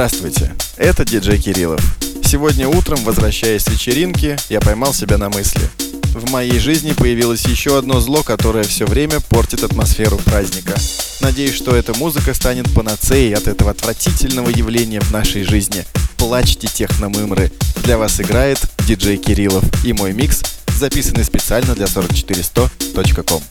Здравствуйте, это диджей Кириллов. Сегодня утром, возвращаясь с вечеринки, я поймал себя на мысли. В моей жизни появилось еще одно зло, которое все время портит атмосферу праздника. Надеюсь, что эта музыка станет панацеей от этого отвратительного явления в нашей жизни. Плачьте техномымры. Для вас играет диджей Кириллов и мой микс, записанный специально для 44100.com.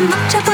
I'm not